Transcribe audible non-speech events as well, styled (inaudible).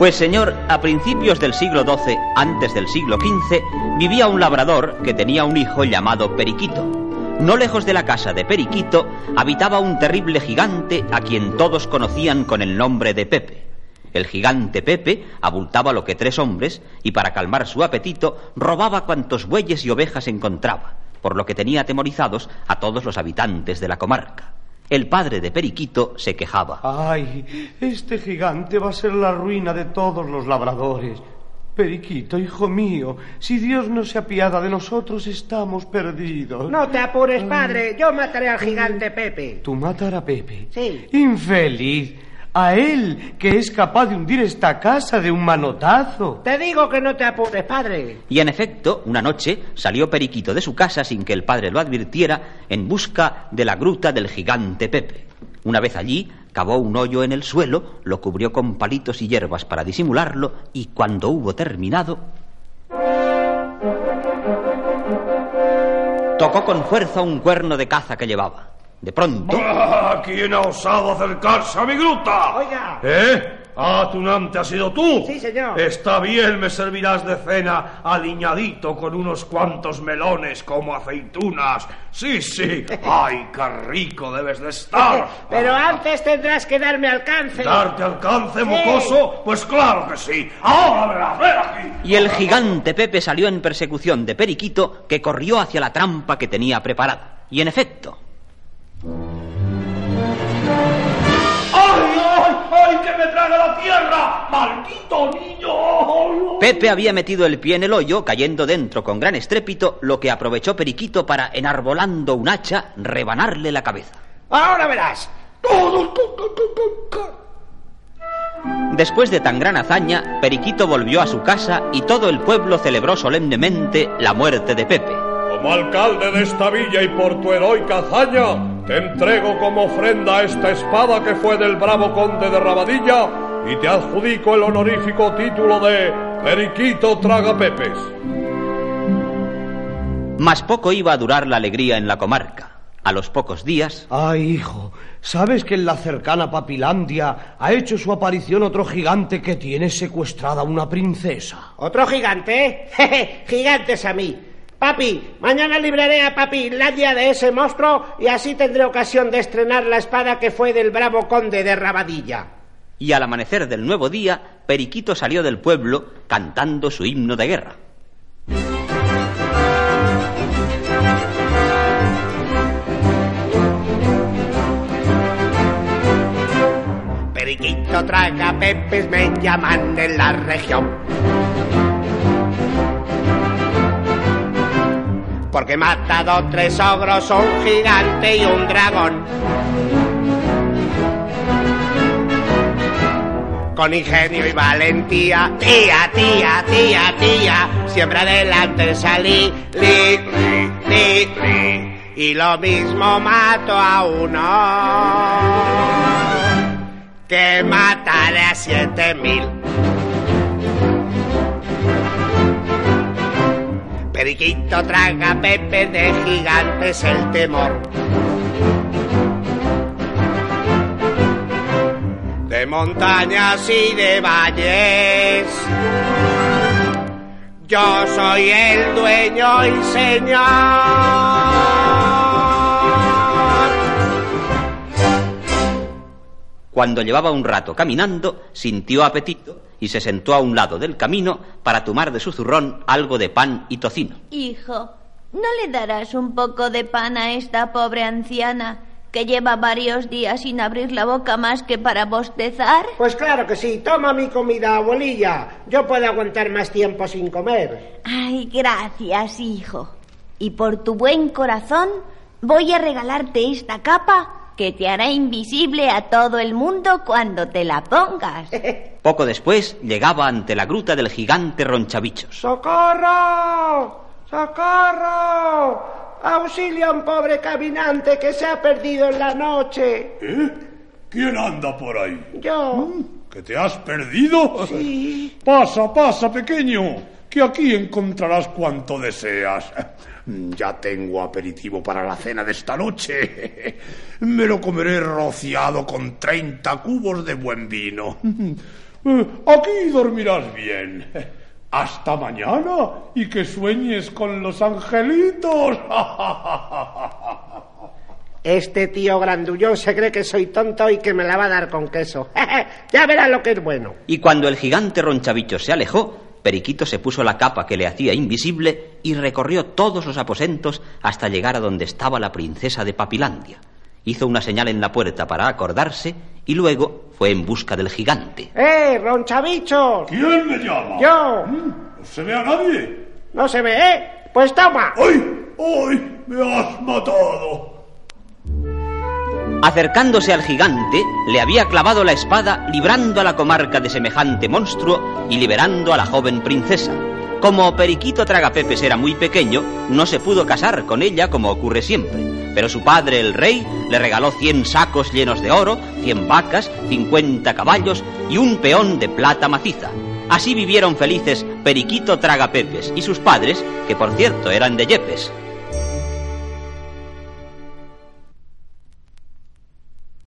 Pues señor, a principios del siglo XII, antes del siglo XV, vivía un labrador que tenía un hijo llamado Periquito. No lejos de la casa de Periquito habitaba un terrible gigante a quien todos conocían con el nombre de Pepe. El gigante Pepe abultaba lo que tres hombres y para calmar su apetito robaba cuantos bueyes y ovejas encontraba, por lo que tenía atemorizados a todos los habitantes de la comarca. El padre de Periquito se quejaba. Ay, este gigante va a ser la ruina de todos los labradores. Periquito, hijo mío, si Dios no se apiada de nosotros, estamos perdidos. No te apures, padre. Yo mataré al gigante Pepe. ¿Tú matar a Pepe? Sí. Infeliz. A él, que es capaz de hundir esta casa de un manotazo. Te digo que no te apures, padre. Y en efecto, una noche salió Periquito de su casa sin que el padre lo advirtiera en busca de la gruta del gigante Pepe. Una vez allí, cavó un hoyo en el suelo, lo cubrió con palitos y hierbas para disimularlo y cuando hubo terminado... Tocó con fuerza un cuerno de caza que llevaba. De pronto... Ah, ¿Quién ha osado acercarse a mi gruta? Oiga. ¿Eh? Ah, tunante has sido tú. Sí, señor. Está bien, me servirás de cena aliñadito con unos cuantos melones como aceitunas. Sí, sí. (laughs) Ay, qué rico debes de estar. (laughs) Pero antes tendrás que darme alcance. ¿Darte alcance, mocoso? Pues claro que sí. Ahora verás, ven aquí. Y el gigante Pepe salió en persecución de Periquito, que corrió hacia la trampa que tenía preparada. Y en efecto, ¡Ay, ay, ay, que me traga la tierra! ¡Maldito niño! Pepe había metido el pie en el hoyo, cayendo dentro con gran estrépito, lo que aprovechó Periquito para, enarbolando un hacha, rebanarle la cabeza. Ahora verás. Después de tan gran hazaña, Periquito volvió a su casa y todo el pueblo celebró solemnemente la muerte de Pepe. Como alcalde de esta villa y por tu heroica hazaña, te entrego como ofrenda esta espada que fue del bravo conde de Rabadilla y te adjudico el honorífico título de Periquito Tragapepes. Mas poco iba a durar la alegría en la comarca. A los pocos días, Ay, hijo, ¿sabes que en la cercana Papilandia ha hecho su aparición otro gigante que tiene secuestrada a una princesa? ¿Otro gigante? (laughs) Jeje, Gigantes a mí. Papi, mañana libraré a Papi Ladia de ese monstruo y así tendré ocasión de estrenar la espada que fue del bravo conde de Rabadilla. y al amanecer del nuevo día, Periquito salió del pueblo cantando su himno de guerra. Periquito traga pepes, me llaman de la región. Porque he matado tres ogros, un gigante y un dragón. Con ingenio y valentía, tía, tía, tía, tía, siempre adelante salí, li, li, li, li. Y lo mismo mato a uno que mataré a siete mil. Periquito traga Pepe de gigantes el temor. De montañas y de valles. Yo soy el dueño y señor. Cuando llevaba un rato caminando, sintió apetito y se sentó a un lado del camino para tomar de su zurrón algo de pan y tocino. Hijo, ¿no le darás un poco de pan a esta pobre anciana que lleva varios días sin abrir la boca más que para bostezar? Pues claro que sí, toma mi comida, abuelilla. Yo puedo aguantar más tiempo sin comer. Ay, gracias, hijo. Y por tu buen corazón voy a regalarte esta capa que te hará invisible a todo el mundo cuando te la pongas. (laughs) Poco después llegaba ante la gruta del gigante Ronchabichos. ¡Socorro! ¡Socorro! ¡Auxilio a un pobre caminante que se ha perdido en la noche! ¿Eh? ¿Quién anda por ahí? Yo. ¿Que te has perdido? Sí. Pasa, pasa, pequeño, que aquí encontrarás cuanto deseas. (laughs) Ya tengo aperitivo para la cena de esta noche. (laughs) Me lo comeré rociado con 30 cubos de buen vino. (laughs) Aquí dormirás bien. Hasta mañana y que sueñes con los angelitos. Este tío grandullón se cree que soy tonto y que me la va a dar con queso. ya verás lo que es bueno. Y cuando el gigante ronchabichos se alejó, Periquito se puso la capa que le hacía invisible y recorrió todos los aposentos hasta llegar a donde estaba la princesa de Papilandia. Hizo una señal en la puerta para acordarse y luego fue en busca del gigante. ¡Eh, ronchabichos! ¿Quién me llama? Yo. ¿No se ve a nadie? No se ve, ¿eh? Pues toma. ¡Ay! ¡Ay! ¡Me has matado! Acercándose al gigante, le había clavado la espada, librando a la comarca de semejante monstruo y liberando a la joven princesa. Como Periquito Tragapepes era muy pequeño, no se pudo casar con ella como ocurre siempre. Pero su padre, el rey, le regaló 100 sacos llenos de oro, 100 vacas, 50 caballos y un peón de plata maciza. Así vivieron felices Periquito Tragapepes y sus padres, que por cierto eran de Yepes.